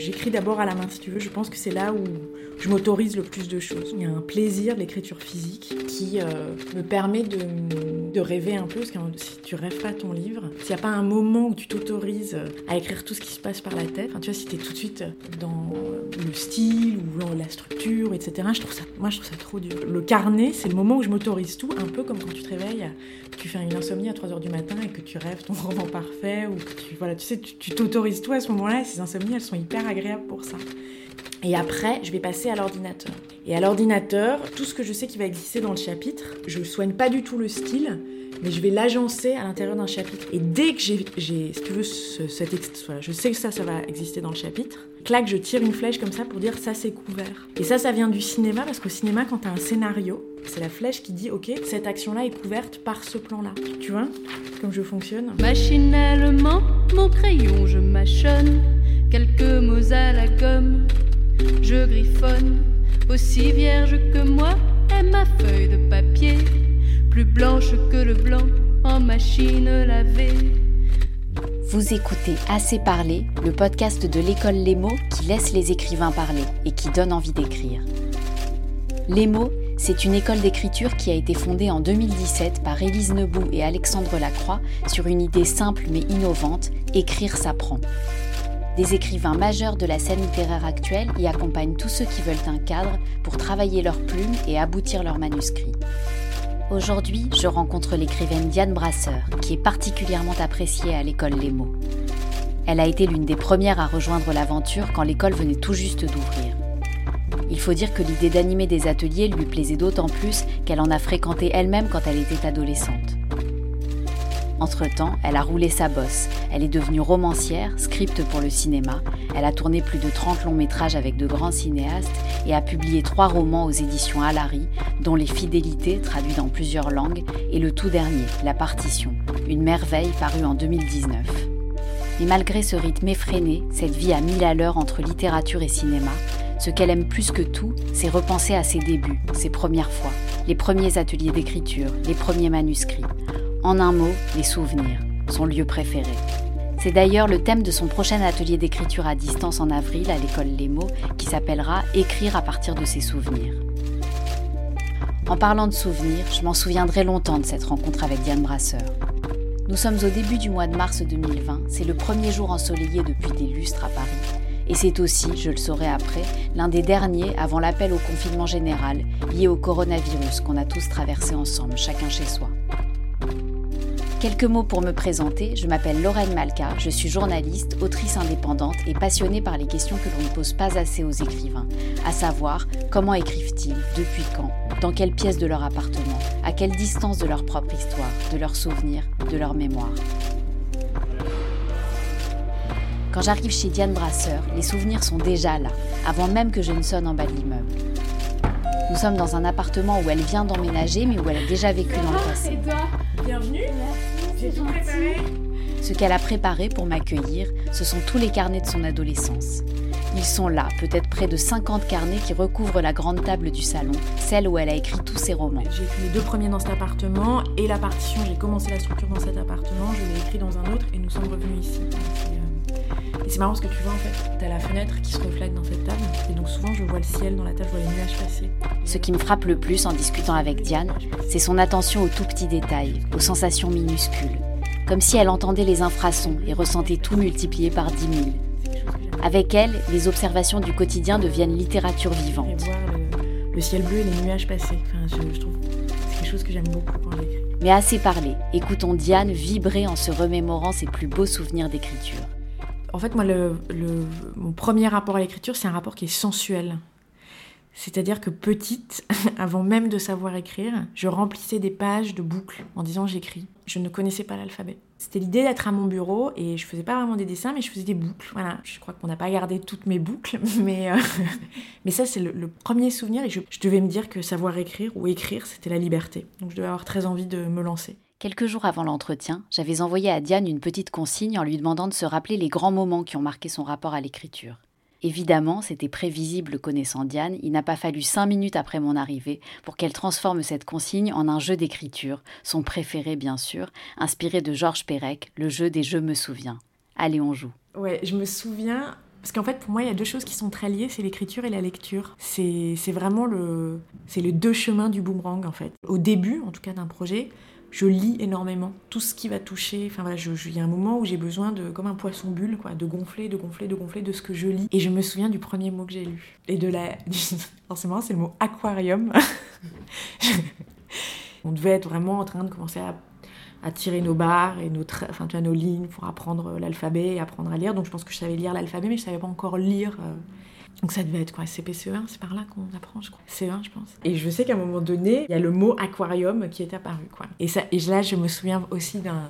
J'écris d'abord à la main, si tu veux. Je pense que c'est là où je m'autorise le plus de choses. Il y a un plaisir de l'écriture physique qui euh, me permet de, rêver un peu. Parce que si tu rêves pas ton livre, s'il n'y a pas un moment où tu t'autorises à écrire tout ce qui se passe par la tête, enfin, tu vois, si tu es tout de suite dans le style ou la structure, etc., je trouve ça, moi je trouve ça trop dur. Le carnet, c'est le moment où je m'autorise tout, un peu comme quand tu te réveilles, tu fais une insomnie à 3h du matin et que tu rêves ton roman parfait, ou que tu, voilà, tu sais, tu t'autorises tout à ce moment-là, et ces insomnies, elles sont hyper agréable pour ça. Et après, je vais passer à l'ordinateur. Et à l'ordinateur, tout ce que je sais qui va exister dans le chapitre, je ne soigne pas du tout le style, mais je vais l'agencer à l'intérieur d'un chapitre. Et dès que j'ai, tu veux, ce, cet voilà, je sais que ça, ça va exister dans le chapitre, clac, je tire une flèche comme ça pour dire ça c'est couvert. Et ça, ça vient du cinéma, parce qu'au cinéma, quand tu as un scénario, c'est la flèche qui dit ok, cette action-là est couverte par ce plan-là. Tu vois comme je fonctionne Machinalement, mon crayon, je mâchonne quelques mots à la gomme. Je griffonne, aussi vierge que moi est ma feuille de papier, plus blanche que le blanc en machine lavée. Vous écoutez Assez parler, le podcast de l'école Les mots qui laisse les écrivains parler et qui donne envie d'écrire. Les mots, c'est une école d'écriture qui a été fondée en 2017 par Élise Nebout et Alexandre Lacroix sur une idée simple mais innovante, écrire s'apprend. Des écrivains majeurs de la scène littéraire actuelle y accompagnent tous ceux qui veulent un cadre pour travailler leurs plumes et aboutir leurs manuscrits. Aujourd'hui, je rencontre l'écrivaine Diane Brasseur, qui est particulièrement appréciée à l'école Les Mots. Elle a été l'une des premières à rejoindre l'aventure quand l'école venait tout juste d'ouvrir. Il faut dire que l'idée d'animer des ateliers lui plaisait d'autant plus qu'elle en a fréquenté elle-même quand elle était adolescente. Entre-temps, elle a roulé sa bosse. Elle est devenue romancière, script pour le cinéma. Elle a tourné plus de 30 longs métrages avec de grands cinéastes et a publié trois romans aux éditions Alary, dont Les Fidélités, traduits dans plusieurs langues, et le tout dernier, La Partition, une merveille parue en 2019. Mais malgré ce rythme effréné, cette vie à mille à l'heure entre littérature et cinéma, ce qu'elle aime plus que tout, c'est repenser à ses débuts, ses premières fois, les premiers ateliers d'écriture, les premiers manuscrits. En un mot, les souvenirs, son lieu préféré. C'est d'ailleurs le thème de son prochain atelier d'écriture à distance en avril à l'école Les Mots, qui s'appellera Écrire à partir de ses souvenirs. En parlant de souvenirs, je m'en souviendrai longtemps de cette rencontre avec Diane Brasseur. Nous sommes au début du mois de mars 2020, c'est le premier jour ensoleillé depuis des lustres à Paris, et c'est aussi, je le saurai après, l'un des derniers avant l'appel au confinement général lié au coronavirus qu'on a tous traversé ensemble, chacun chez soi. Quelques mots pour me présenter, je m'appelle Lorraine Malka, je suis journaliste, autrice indépendante et passionnée par les questions que l'on ne pose pas assez aux écrivains, à savoir comment écrivent-ils, depuis quand, dans quelle pièce de leur appartement, à quelle distance de leur propre histoire, de leurs souvenirs, de leur mémoire. Quand j'arrive chez Diane Brasseur, les souvenirs sont déjà là, avant même que je ne sonne en bas de l'immeuble. Nous sommes dans un appartement où elle vient d'emménager, mais où elle a déjà vécu dans le passé. Bienvenue. Ce qu'elle a préparé pour m'accueillir, ce sont tous les carnets de son adolescence. Ils sont là, peut-être près de 50 carnets qui recouvrent la grande table du salon, celle où elle a écrit tous ses romans. J'ai écrit les deux premiers dans cet appartement et la partition, j'ai commencé la structure dans cet appartement, je l'ai écrit dans un autre et nous sommes revenus ici. Et c'est marrant ce que tu vois en fait, t'as la fenêtre qui se reflète dans cette table et donc souvent je vois le ciel dans la table, je vois les nuages passer. Ce qui me frappe le plus en discutant avec Diane, c'est son attention aux tout petits détails, aux sensations minuscules. Comme si elle entendait les infrasons et ressentait tout multiplié par dix mille. Avec elle, les observations du quotidien deviennent littérature vivante. Et voir le, ciel bleu et les nuages passer. Enfin, je, trouve c'est quelque chose que j'aime beaucoup quand j'écris. Mais assez parlé, écoutons Diane vibrer en se remémorant ses plus beaux souvenirs d'écriture. En fait, moi, mon premier rapport à l'écriture, c'est un rapport qui est sensuel. C'est-à-dire que petite, avant même de savoir écrire, je remplissais des pages de boucles en disant j'écris. Je ne connaissais pas l'alphabet. C'était l'idée d'être à mon bureau et je faisais pas vraiment des dessins, mais je faisais des boucles. Voilà, je crois qu'on n'a pas gardé toutes mes boucles, mais, euh, mais ça c'est le, premier souvenir et je, je devais me dire que savoir écrire ou écrire, c'était la liberté. Donc je devais avoir très envie de me lancer. Quelques jours avant l'entretien, j'avais envoyé à Diane une petite consigne en lui demandant de se rappeler les grands moments qui ont marqué son rapport à l'écriture. Évidemment, c'était prévisible connaissant Diane, il n'a pas fallu cinq minutes après mon arrivée pour qu'elle transforme cette consigne en un jeu d'écriture, son préféré bien sûr, inspiré de Georges Perec, le jeu des Je me souviens. Allez, on joue. Ouais, je me souviens Parce qu'en fait, pour moi, il y a deux choses qui sont très liées, c'est l'écriture et la lecture. C'est vraiment le, c'est les deux chemins du boomerang, en fait. Au début, en tout cas, d'un projet, je lis énormément. Tout ce qui va toucher, enfin voilà, il y a un moment où j'ai besoin de, comme un poisson bulle, quoi, de gonfler, de gonfler, de gonfler de ce que je lis. Et je me souviens du premier mot que j'ai lu. Et de la... Forcément, c'est le mot aquarium. On devait être vraiment en train de commencer à tirer nos barres et nos, enfin, nos lignes pour apprendre l'alphabet et apprendre à lire. Donc je pense que je savais lire l'alphabet, mais je savais pas encore lire. Euh. Donc ça devait être quoi CPCE1, c'est par là qu'on apprend, je crois. C1, je pense. Et je sais qu'à un moment donné, il y a le mot aquarium qui est apparu, quoi. Et, ça, et là, je me souviens aussi d'un,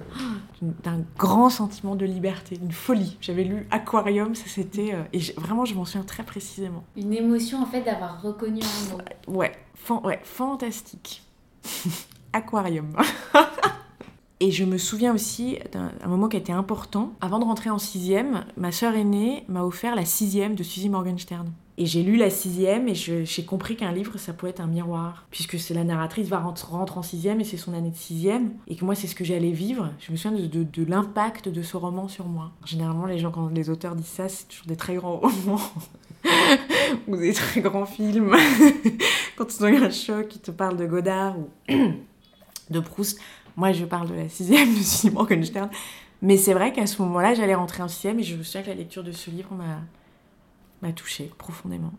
d'un grand sentiment de liberté, une folie. J'avais lu aquarium, ça c'était... Euh, et vraiment, je m'en souviens très précisément. Une émotion, en fait, d'avoir reconnu un mot. Ouais, ouais fantastique. aquarium. Et je me souviens aussi d'un moment qui a été important. Avant de rentrer en sixième, ma sœur aînée m'a offert la sixième de Suzy Morgenstern. Et j'ai lu la sixième et j'ai compris qu'un livre, ça pouvait être un miroir. Puisque c'est la narratrice va rentrer en sixième et c'est son année de sixième. Et que moi, c'est ce que j'allais vivre. Je me souviens de, l'impact de ce roman sur moi. Généralement, les gens, quand les auteurs disent ça, c'est toujours des très grands romans. ou des très grands films. quand ils ont eu un choc, ils te parlent de Godard ou de Proust. Moi, je parle de la sixième de Simon Morgenstern. Mais c'est vrai qu'à ce moment-là, j'allais rentrer en sixième et je me souviens que la lecture de ce livre m'a, m'a touchée profondément.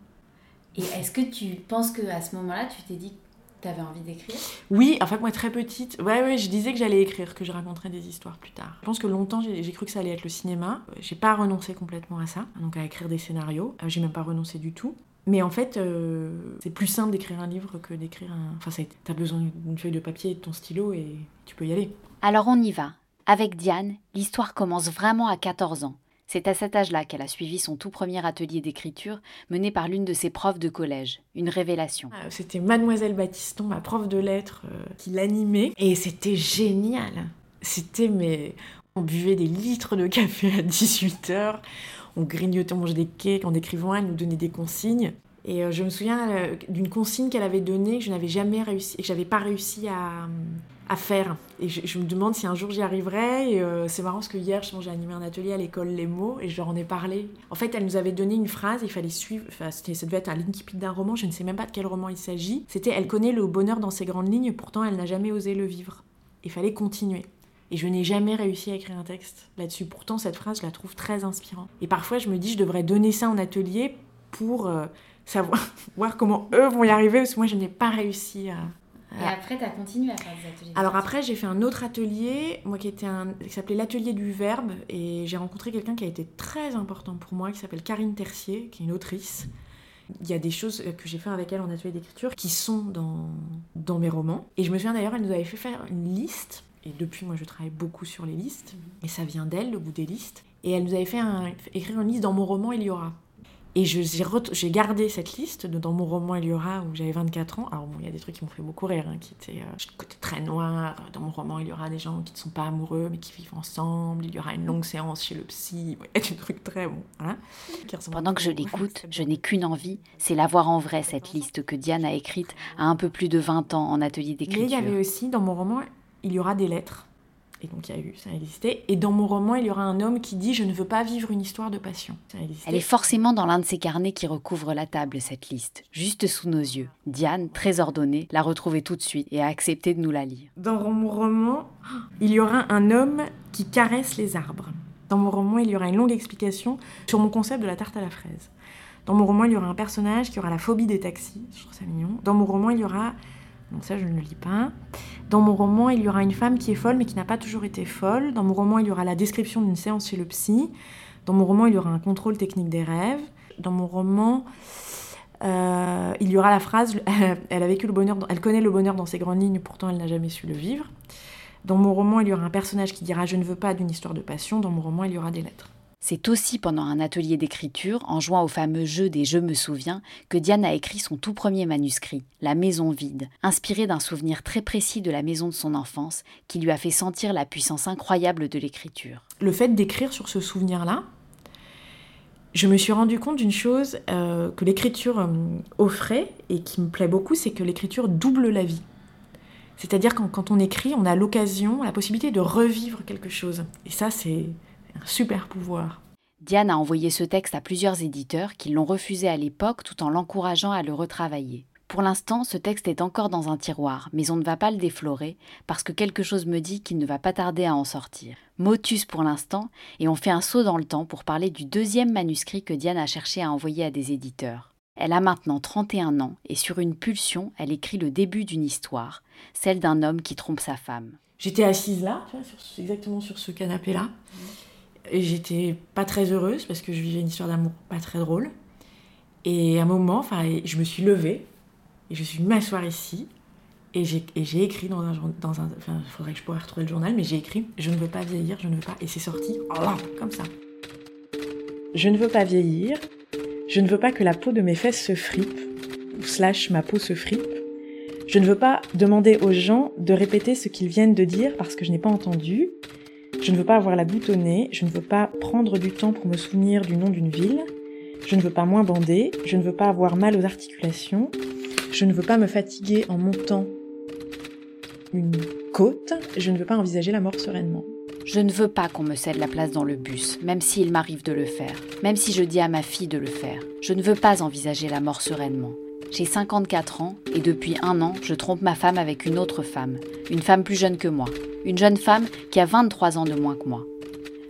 Et est-ce que tu penses qu'à ce moment-là, tu t'es dit que tu avais envie d'écrire? Oui, en fait, moi, très petite, ouais, ouais, je disais que j'allais écrire, que je raconterais des histoires plus tard. Je pense que longtemps, j'ai, cru que ça allait être le cinéma. J'ai pas renoncé complètement à ça, donc à écrire des scénarios. Euh, j'ai même pas renoncé du tout. Mais en fait, euh, c'est plus simple d'écrire un livre que d'écrire un. Enfin, t'as besoin d'une feuille de papier et de ton stylo et tu peux y aller. Alors on y va. Avec Diane, l'histoire commence vraiment à 14 ans. C'est à cet âge-là qu'elle a suivi son tout premier atelier d'écriture mené par l'une de ses profs de collège. Une révélation. Ah, c'était Mademoiselle Baptiston, ma prof de lettres, euh, qui l'animait. Et c'était génial. C'était, mais. On buvait des litres de café à 18h on grignotait, on mangeait des cakes en écrivant, elle nous donnait des consignes. Et euh, je me souviens euh, d'une consigne qu'elle avait donnée que je n'avais jamais réussi, que j'avais pas réussi à, faire. Et je, me demande si un jour j'y arriverai. Et euh, c'est marrant parce que hier, j'ai animé un atelier à l'école Les mots et je leur en ai parlé. En fait, elle nous avait donné une phrase, il fallait suivre. Enfin, ça devait être un l'incipit d'un roman, je ne sais même pas de quel roman il s'agit. C'était Elle connaît le bonheur dans ses grandes lignes, pourtant elle n'a jamais osé le vivre. Il fallait continuer. Et je n'ai jamais réussi à écrire un texte là-dessus. Pourtant, cette phrase, je la trouve très inspirante. Et parfois, je me dis, je devrais donner ça en atelier pour euh, savoir voir comment eux vont y arriver, parce que moi, je n'ai pas réussi à... Et après, tu as continué à faire des ateliers Alors après, j'ai fait un autre atelier, moi qui, était un, qui s'appelait l'atelier du verbe, et j'ai rencontré quelqu'un qui a été très important pour moi, qui s'appelle Karine Tercier, qui est une autrice. Il y a des choses que j'ai fait avec elle en atelier d'écriture qui sont dans, dans mes romans. Et je me souviens d'ailleurs, elle nous avait fait faire une liste et depuis, moi, je travaille beaucoup sur les listes. Et ça vient d'elle, le bout des listes. Et elle nous avait fait écrire une liste dans mon roman Il y aura. Et j'ai gardé cette liste dans mon roman Il y aura où j'avais 24 ans. Alors bon, il y a des trucs qui m'ont fait beaucoup rire, hein, qui étaient euh, côté très noir. Dans mon roman, il y aura des gens qui ne sont pas amoureux mais qui vivent ensemble. Il y aura une longue séance chez le psy. Il y a des trucs très bons. Hein, Pendant que je l'écoute, je n'ai qu'une envie, c'est la voir en vrai, cette liste que Diane a écrite à un peu plus de 20 ans en atelier d'écriture. Mais il y avait aussi dans mon roman il y aura des lettres. Et donc il y a eu, ça a existé. Et dans mon roman, il y aura un homme qui dit Je ne veux pas vivre une histoire de passion. Elle est forcément dans l'un de ces carnets qui recouvrent la table, cette liste, juste sous nos yeux. Diane, très ordonnée, l'a retrouvée tout de suite et a accepté de nous la lire. Dans mon roman, il y aura un homme qui caresse les arbres. Dans mon roman, il y aura une longue explication sur mon concept de la tarte à la fraise. Dans mon roman, il y aura un personnage qui aura la phobie des taxis. Je trouve ça mignon. Dans mon roman, il y aura donc ça, je ne le lis pas. Dans mon roman, il y aura une femme qui est folle mais qui n'a pas toujours été folle. Dans mon roman, il y aura la description d'une séance chez le psy. Dans mon roman, il y aura un contrôle technique des rêves. Dans mon roman, euh, il y aura la phrase elle a vécu le bonheur, elle connaît le bonheur dans ses grandes lignes, pourtant elle n'a jamais su le vivre. Dans mon roman, il y aura un personnage qui dira je ne veux pas d'une histoire de passion. Dans mon roman, il y aura des lettres. C'est aussi pendant un atelier d'écriture, en jouant au fameux jeu des Je me souviens, que Diane a écrit son tout premier manuscrit, La maison vide, inspiré d'un souvenir très précis de la maison de son enfance, qui lui a fait sentir la puissance incroyable de l'écriture. Le fait d'écrire sur ce souvenir-là, je me suis rendu compte d'une chose euh, que l'écriture euh, offrait et qui me plaît beaucoup, c'est que l'écriture double la vie. C'est-à-dire quand, quand on écrit, on a l'occasion, la possibilité de revivre quelque chose. Et ça, c'est un super pouvoir. Diane a envoyé ce texte à plusieurs éditeurs qui l'ont refusé à l'époque tout en l'encourageant à le retravailler. Pour l'instant, ce texte est encore dans un tiroir, mais on ne va pas le déflorer parce que quelque chose me dit qu'il ne va pas tarder à en sortir. Motus pour l'instant, et on fait un saut dans le temps pour parler du deuxième manuscrit que Diane a cherché à envoyer à des éditeurs. Elle a maintenant 31 ans et sur une pulsion, elle écrit le début d'une histoire, celle d'un homme qui trompe sa femme. J'étais assise là, exactement sur ce canapé-là, j'étais pas très heureuse parce que je vivais une histoire d'amour pas très drôle. Et à un moment, je me suis levée et je suis m'asseoir ici. Et j'ai écrit dans un dans un, enfin, il faudrait que je pourrais retrouver le journal, mais j'ai écrit Je ne veux pas vieillir, je ne veux pas. Et c'est sorti, comme ça. Je ne veux pas vieillir, je ne veux pas que la peau de mes fesses se fripe, ou slash ma peau se fripe. Je ne veux pas demander aux gens de répéter ce qu'ils viennent de dire parce que je n'ai pas entendu. Je ne veux pas avoir la boutonnée, je ne veux pas prendre du temps pour me souvenir du nom d'une ville. Je ne veux pas moins bander, je ne veux pas avoir mal aux articulations, je ne veux pas me fatiguer en montant une côte, je ne veux pas envisager la mort sereinement. Je ne veux pas qu'on me cède la place dans le bus, même s'il m'arrive de le faire, même si je dis à ma fille de le faire. Je ne veux pas envisager la mort sereinement. J'ai 54 ans et depuis un an, je trompe ma femme avec une autre femme, une femme plus jeune que moi, une jeune femme qui a 23 ans de moins que moi.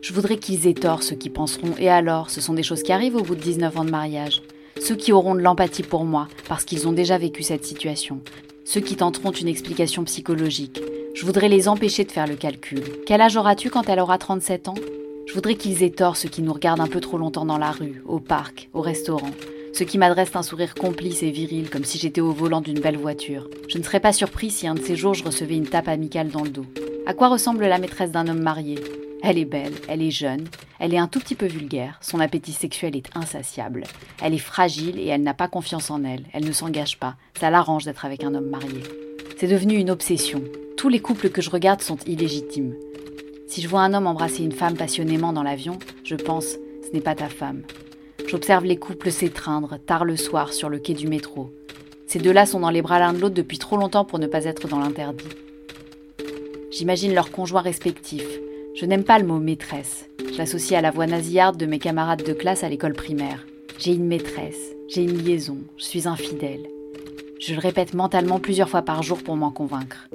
Je voudrais qu'ils aient tort ceux qui penseront, et alors, ce sont des choses qui arrivent au bout de 19 ans de mariage. Ceux qui auront de l'empathie pour moi, parce qu'ils ont déjà vécu cette situation. Ceux qui tenteront une explication psychologique. Je voudrais les empêcher de faire le calcul. Quel âge auras-tu quand elle aura 37 ans? Je voudrais qu'ils aient tort ceux qui nous regardent un peu trop longtemps dans la rue, au parc, au restaurant. Ceux qui m'adressent un sourire complice et viril comme si j'étais au volant d'une belle voiture. Je ne serais pas surpris si un de ces jours je recevais une tape amicale dans le dos. À quoi ressemble la maîtresse d'un homme marié? Elle est belle, elle est jeune, elle est un tout petit peu vulgaire, son appétit sexuel est insatiable. Elle est fragile et elle n'a pas confiance en elle, elle ne s'engage pas, ça l'arrange d'être avec un homme marié. C'est devenu une obsession. Tous les couples que je regarde sont illégitimes. Si je vois un homme embrasser une femme passionnément dans l'avion, je pense ce n'est pas ta femme. J'observe les couples s'étreindre tard le soir sur le quai du métro. Ces deux-là sont dans les bras l'un de l'autre depuis trop longtemps pour ne pas être dans l'interdit. J'imagine leurs conjoints respectifs, je n'aime pas le mot maîtresse. Je l'associe à la voix nasillarde de mes camarades de classe à l'école primaire. J'ai une maîtresse, j'ai une liaison, je suis infidèle. Je le répète mentalement plusieurs fois par jour pour m'en convaincre.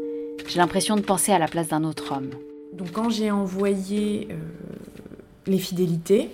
J'ai l'impression de penser à la place d'un autre homme. Donc quand j'ai envoyé euh, les fidélités,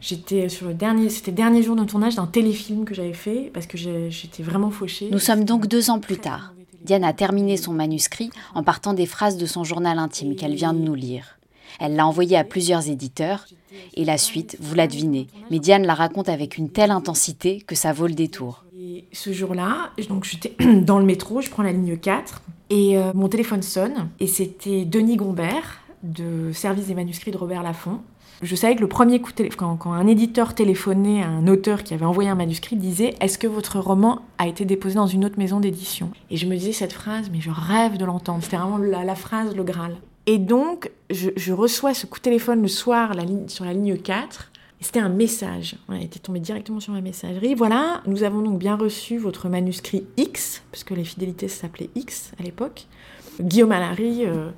j'étais sur le dernier, c'était le dernier jour de tournage d'un téléfilm que j'avais fait parce que j'étais vraiment fauchée. Nous sommes donc deux ans plus tard. Diane a terminé son manuscrit en partant des phrases de son journal intime qu'elle vient de nous lire. Elle l'a envoyé à plusieurs éditeurs, et la suite, vous la devinez. Mais Diane la raconte avec une telle intensité que ça vaut le détour. ce jour-là, donc j'étais dans le métro, je prends la ligne 4, et euh, mon téléphone sonne, et c'était Denis Gombert, de Service des manuscrits de Robert Laffont. Je savais que le premier coup de téléphone, quand, un éditeur téléphonait à un auteur qui avait envoyé un manuscrit, disait Est-ce que votre roman a été déposé dans une autre maison d'édition? Et je me disais cette phrase, mais je rêve de l'entendre. C'était vraiment la, phrase, le Graal. Et donc, je, reçois ce coup de téléphone le soir sur la ligne 4. C'était un message. On était tombé directement sur ma messagerie. Voilà, nous avons donc bien reçu votre manuscrit X, parce que les fidélités s'appelaient X à l'époque. Guillaume Allary, euh,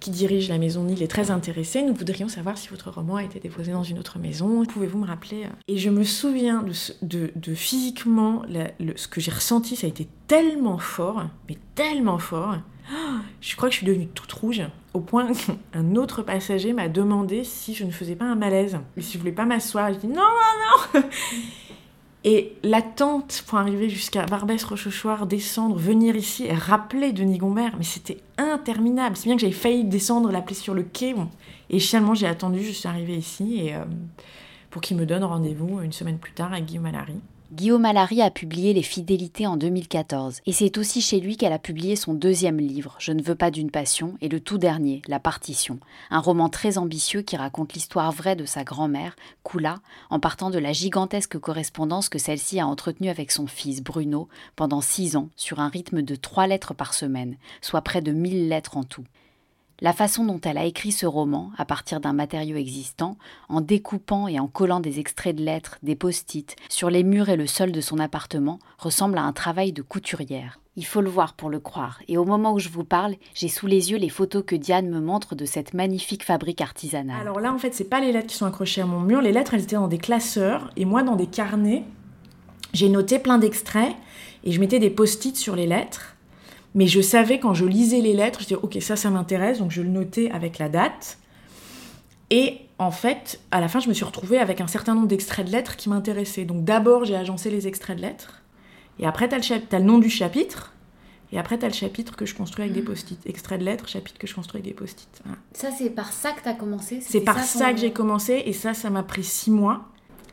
qui dirige la maison Nil, est très intéressé. Nous voudrions savoir si votre roman a été déposé dans une autre maison. Pouvez-vous me rappeler euh Et je me souviens de, physiquement, ce que j'ai ressenti, ça a été tellement fort, mais tellement fort. Je crois que je suis devenue toute rouge, au point qu'un autre passager m'a demandé si je ne faisais pas un malaise. Si je voulais pas m'asseoir, je dis non, non, non Et l'attente pour arriver jusqu'à Barbès-Rochechouart, descendre, venir ici et rappeler Denis Gombert, mais c'était interminable. C'est bien que j'avais failli descendre, l'appeler sur le quai. Et finalement, j'ai attendu, je suis arrivée ici et, euh, pour qu'il me donne rendez-vous une semaine plus tard avec Guillaume Allary. Guillaume Allary a publié Les Fidélités en 2014, et c'est aussi chez lui qu'elle a publié son deuxième livre, Je ne veux pas d'une passion, et le tout dernier, La Partition, un roman très ambitieux qui raconte l'histoire vraie de sa grand-mère, Kula, en partant de la gigantesque correspondance que celle-ci a entretenue avec son fils, Bruno, pendant six ans, sur un rythme de trois lettres par semaine, soit près de mille lettres en tout. La façon dont elle a écrit ce roman, à partir d'un matériau existant, en découpant et en collant des extraits de lettres, des post-it, sur les murs et le sol de son appartement, ressemble à un travail de couturière. Il faut le voir pour le croire, et au moment où je vous parle, j'ai sous les yeux les photos que Diane me montre de cette magnifique fabrique artisanale. Alors là, en fait, c'est pas les lettres qui sont accrochées à mon mur, les lettres, elles étaient dans des classeurs, et moi, dans des carnets, j'ai noté plein d'extraits, et je mettais des post-it sur les lettres, mais je savais quand je lisais les lettres, je disais, ok, ça, ça m'intéresse, donc je le notais avec la date. Et en fait, à la fin, je me suis retrouvée avec un certain nombre d'extraits de lettres qui m'intéressaient. Donc d'abord, j'ai agencé les extraits de lettres. Et après, tu as, le nom du chapitre. Et après, tu as le chapitre que je construis avec des mmh. post-it. Extrait de lettres, chapitre que je construis avec des post-it. Ça, c'est par ça que tu as commencé C'est par ça, que j'ai commencé. Et ça, ça m'a pris six mois.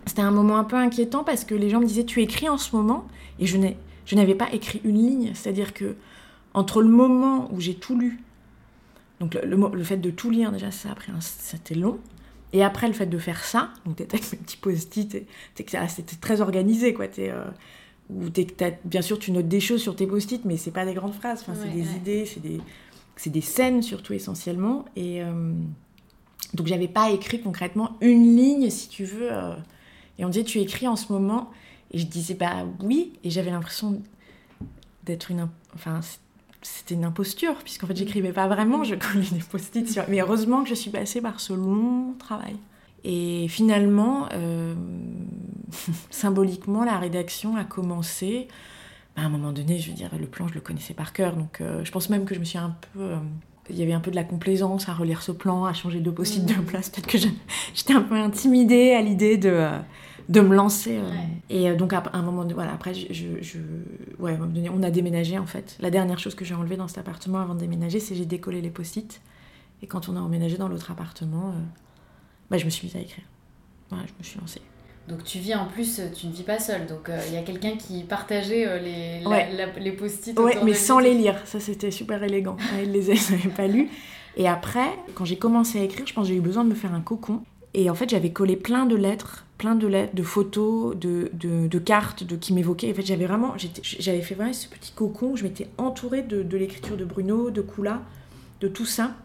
C'était un moment un peu inquiétant parce que les gens me disaient Tu écris en ce moment? Et je n'avais pas écrit une ligne. C'est-à-dire que entre le moment où j'ai tout lu, donc le, fait de tout lire, déjà, ça a pris c'était long. Et après, le fait de faire ça, donc t'es avec mes petits post-it, c'était très organisé, quoi. Es, euh, ou bien sûr, tu notes des choses sur tes post-it, mais c'est pas des grandes phrases. Enfin, c'est des idées, c'est des, des scènes surtout essentiellement. Et euh, donc, j'avais pas écrit concrètement une ligne, si tu veux. Euh, et on disait, tu écris en ce moment. Et je disais, bah oui. Et j'avais l'impression d'être une. Enfin, c'était une imposture, puisqu'en fait, j'écrivais pas vraiment, je collais des post-it sur... Mais heureusement que je suis passée par ce long travail. Et finalement, euh, symboliquement, la rédaction a commencé. Bah, à un moment donné, je veux dire, le plan, je le connaissais par cœur. Donc, euh, je pense même que je me suis un peu. Euh, il y avait un peu de la complaisance à relire ce plan, à changer de post-it de mmh. place. Peut-être que j'étais un peu intimidée à l'idée de de me lancer. Euh. Et euh, donc, à un moment, de, voilà, après, je, je, ouais, on a déménagé en fait. La dernière chose que j'ai enlevée dans cet appartement avant de déménager, c'est j'ai décollé les post-it. Et quand on a emménagé dans l'autre appartement, euh, bah, je me suis mise à écrire. je me suis lancée. Donc tu vis en plus, tu ne vis pas seule. Donc il y a quelqu'un qui partageait les, les post-it. Oui, mais sans les lire. Ça c'était super élégant. Il les avait pas lus. Et après, quand j'ai commencé à écrire, je pense que j'ai eu besoin de me faire un cocon. Et en fait, j'avais collé plein de lettres, plein de lettres, de photos, de, de, cartes de, qui m'évoquaient. En fait, j'avais vraiment, j'avais fait vraiment ce petit cocon où je m'étais entourée de, de l'écriture de Bruno, de Kula, de tout ça.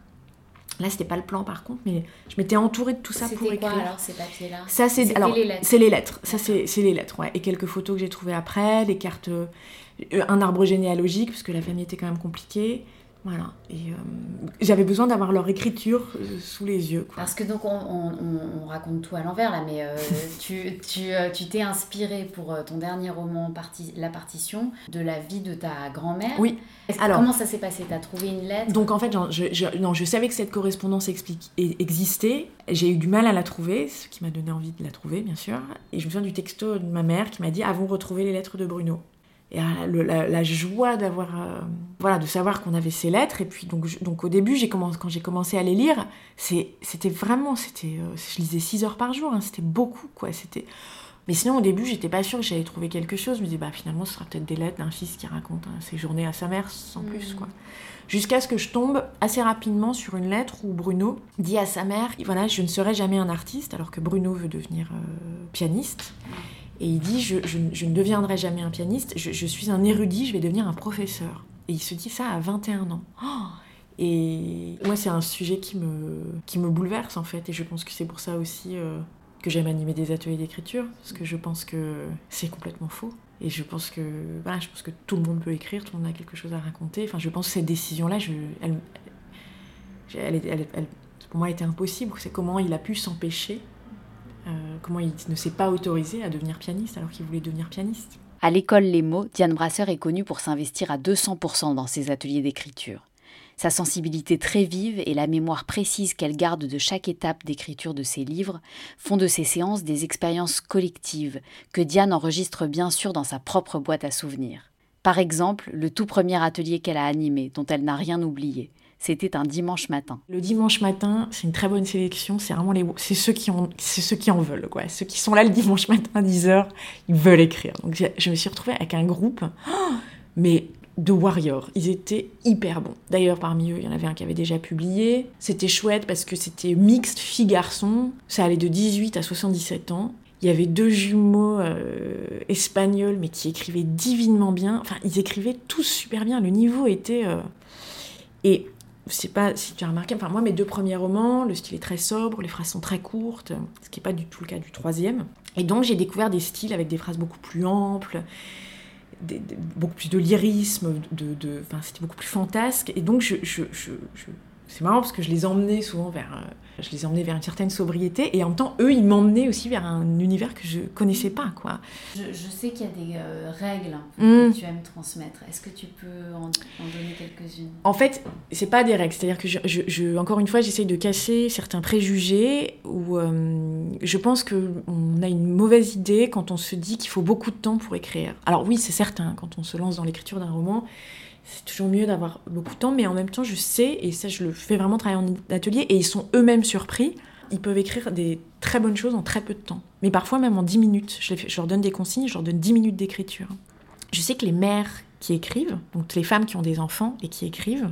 Là, c'était pas le plan par contre, mais je m'étais entourée de tout ça pour écrire. quoi alors ces papiers-là? Ça, c'est alors les lettres. C'est les lettres. Ça, c'est les lettres, ouais. Et quelques photos que j'ai trouvées après, les cartes, euh, un arbre généalogique parce que la famille était quand même compliquée. Voilà. Et euh, j'avais besoin d'avoir leur écriture euh, sous les yeux. Parce que donc on, raconte tout à l'envers là, mais euh, tu tu t'es inspiré pour ton dernier roman La Partition de la vie de ta grand-mère. Oui. Alors comment ça s'est passé? T'as trouvé une lettre? Donc en fait, je, je, non, je savais que cette correspondance explique, existait. J'ai eu du mal à la trouver, ce qui m'a donné envie de la trouver, bien sûr. Et je me souviens du texto de ma mère qui m'a dit Avons retrouvé les lettres de Bruno et la, joie d'avoir euh, voilà de savoir qu'on avait ces lettres. Et puis donc donc au début j'ai commencé quand j'ai commencé à les lire c'était vraiment c'était euh, je lisais 6 heures par jour hein, c'était beaucoup quoi. C'était mais sinon au début j'étais pas sûre que j'allais trouver quelque chose. Je me disais bah finalement ce sera peut-être des lettres d'un fils qui raconte hein, ses journées à sa mère sans plus quoi. Jusqu'à ce que je tombe assez rapidement sur une lettre où Bruno dit à sa mère voilà je ne serai jamais un artiste alors que Bruno veut devenir euh, pianiste et il dit je, je, ne deviendrai jamais un pianiste, je, suis un érudit, je vais devenir un professeur. Et il se dit ça à 21 ans. Oh et moi, c'est un sujet qui me, qui me bouleverse en fait. Et je pense que c'est pour ça aussi euh, que j'aime animer des ateliers d'écriture, parce que je pense que c'est complètement faux. Et je pense que je pense que tout le monde peut écrire, tout le monde a quelque chose à raconter. Enfin, je pense que cette décision-là, je, elle, elle, elle, pour moi, elle était impossible. C'est comment il a pu s'empêcher comment il ne s'est pas autorisé à devenir pianiste alors qu'il voulait devenir pianiste? À l'école Les Mots, Diane Brasseur est connue pour s'investir à 200% dans ses ateliers d'écriture. Sa sensibilité très vive et la mémoire précise qu'elle garde de chaque étape d'écriture de ses livres font de ces séances des expériences collectives que Diane enregistre bien sûr dans sa propre boîte à souvenirs. Par exemple, le tout premier atelier qu'elle a animé, dont elle n'a rien oublié, c'était un dimanche matin. Le dimanche matin, c'est une très bonne sélection. C'est vraiment les, c'est ceux qui en, ceux qui en veulent, quoi. Ceux qui sont là le dimanche matin à 10 h ils veulent écrire. Donc je me suis retrouvée avec un groupe, mais de warriors. Ils étaient hyper bons. D'ailleurs, parmi eux, il y en avait un qui avait déjà publié. C'était chouette parce que c'était mixte filles-garçons. Ça allait de 18 à 77 ans. Il y avait deux jumeaux euh, espagnols, mais qui écrivaient divinement bien. Enfin, ils écrivaient tous super bien. Le niveau était. Euh, et sais pas si tu as remarqué, enfin moi mes deux premiers romans, le style est très sobre, les phrases sont très courtes, ce qui n'est pas du tout le cas du troisième. Et donc j'ai découvert des styles avec des phrases beaucoup plus amples, beaucoup plus de lyrisme, de, de, c'était beaucoup plus fantasque. Et donc je, je, je, c'est marrant parce que je les emmenais souvent vers, euh, je les emmenais vers une certaine sobriété et en même temps eux ils m'emmenaient aussi vers un univers que je connaissais pas quoi. Je, sais qu'il y a des euh, règles que mm. tu aimes transmettre. Est-ce que tu peux en, donner quelques-unes? En fait, c'est pas des règles, c'est-à-dire que je, je, encore une fois j'essaye de casser certains préjugés où euh, je pense que on a une mauvaise idée quand on se dit qu'il faut beaucoup de temps pour écrire. Alors oui c'est certain quand on se lance dans l'écriture d'un roman c'est toujours mieux d'avoir beaucoup de temps, mais en même temps, je sais, et ça, je le fais vraiment travailler en atelier, et ils sont eux-mêmes surpris. Ils peuvent écrire des très bonnes choses en très peu de temps. Mais parfois, même en 10 minutes. Je, leur donne des consignes, je leur donne 10 minutes d'écriture. Je sais que les mères qui écrivent, donc les femmes qui ont des enfants et qui écrivent,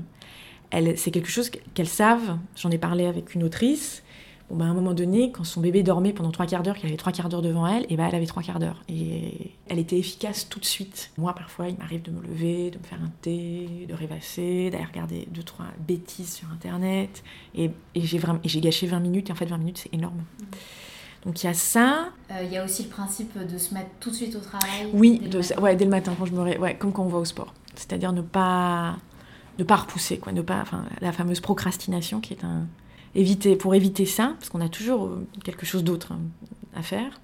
c'est quelque chose qu'elles savent. J'en ai parlé avec une autrice. Bon, bah, à un moment donné, quand son bébé dormait pendant trois quarts d'heure, qu'elle avait trois quarts d'heure devant elle, et bah, elle avait trois quarts d'heure. Et elle était efficace tout de suite. Moi, parfois, il m'arrive de me lever, de me faire un thé, de rêvasser, d'aller regarder deux, trois bêtises sur Internet. Et, et j'ai, vraiment, et j'ai gâché 20 minutes, et en fait, 20 minutes, c'est énorme. Donc il y a ça. Euh, il y a aussi le principe de se mettre tout de suite au travail. Oui, dès, le, ouais, dès le matin, quand je me ré... ouais, comme quand on va au sport. C'est-à-dire ne pas, ne pas repousser, quoi, ne pas, enfin, la fameuse procrastination qui est un, éviter, pour éviter ça, parce qu'on a toujours euh, quelque chose d'autre hein, à faire,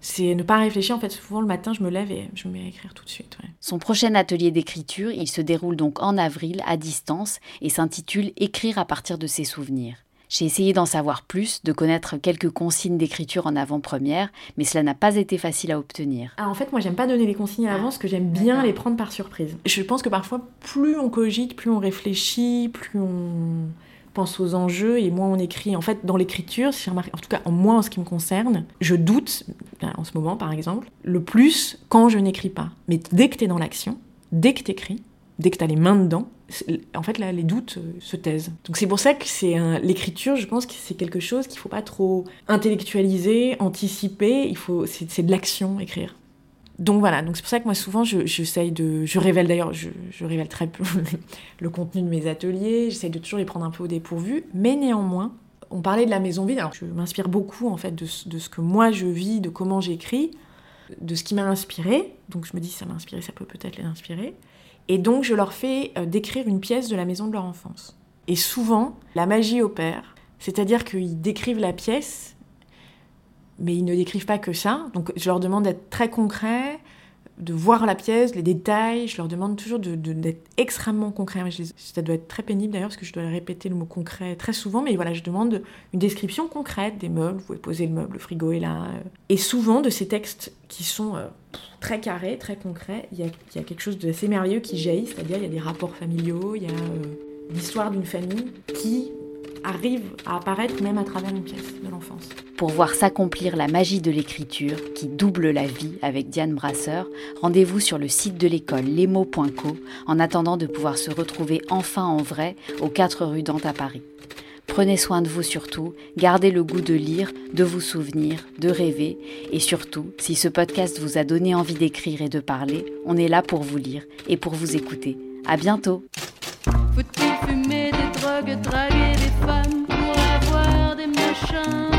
c'est ne pas réfléchir. En fait, souvent le matin, je me lève et je me mets à écrire tout de suite. Son prochain atelier d'écriture, il se déroule donc en avril, à distance, et s'intitule Écrire à partir de ses souvenirs. J'ai essayé d'en savoir plus, de connaître quelques consignes d'écriture en avant-première, mais cela n'a pas été facile à obtenir. Ah, en fait, moi, j'aime pas donner les consignes à l'avance, parce que j'aime bien les prendre par surprise. Je pense que parfois, plus on cogite, plus on réfléchit, plus on pense aux enjeux et moins on écrit. En fait, dans l'écriture, si en tout cas, en moi en ce qui me concerne, je doute, ben, en ce moment par exemple, le plus quand je n'écris pas. Mais dès que tu es dans l'action, dès que tu écris, dès que tu as les mains dedans, en fait, là, les doutes euh, se taisent. Donc c'est pour ça que c'est l'écriture, je pense que c'est quelque chose qu'il faut pas trop intellectualiser, anticiper. Il faut, c'est de l'action, écrire donc voilà, donc c'est pour ça que moi souvent j'essaye de, je révèle d'ailleurs, je, révèle très peu le, contenu de mes ateliers, j'essaye de toujours les prendre un peu au dépourvu, mais néanmoins, on parlait de la maison vide, alors je m'inspire beaucoup en fait de, ce que moi je vis, de comment j'écris, de ce qui m'a inspiré, donc je me dis ça m'a inspiré, ça peut peut-être les inspirer, et donc je leur fais euh, décrire une pièce de la maison de leur enfance. Et souvent, la magie opère, c'est-à-dire qu'ils décrivent la pièce mais ils ne décrivent pas que ça. Donc je leur demande d'être très concret, de voir la pièce, les détails. Je leur demande toujours d'être extrêmement concret. ça doit être très pénible d'ailleurs parce que je dois répéter le mot concret très souvent. Mais voilà, je demande une description concrète des meubles. Vous pouvez poser le meuble, le frigo est là. Et souvent de ces textes qui sont euh, très carrés, très concrets, il y a, quelque chose d'assez merveilleux qui jaillit. C'est-à-dire il y a des rapports familiaux, il y a euh, l'histoire d'une famille qui arrive à apparaître même à travers une pièce de l'enfance. Pour voir s'accomplir la magie de l'écriture qui double la vie avec Diane Brasseur, rendez-vous sur le site de l'école lesmots.co en attendant de pouvoir se retrouver enfin en vrai aux 4 rue Dante à Paris. Prenez soin de vous surtout, gardez le goût de lire, de vous souvenir, de rêver, et surtout, si ce podcast vous a donné envie d'écrire et de parler, on est là pour vous lire et pour vous écouter. À bientôt! Draguer des femmes pour avoir des machins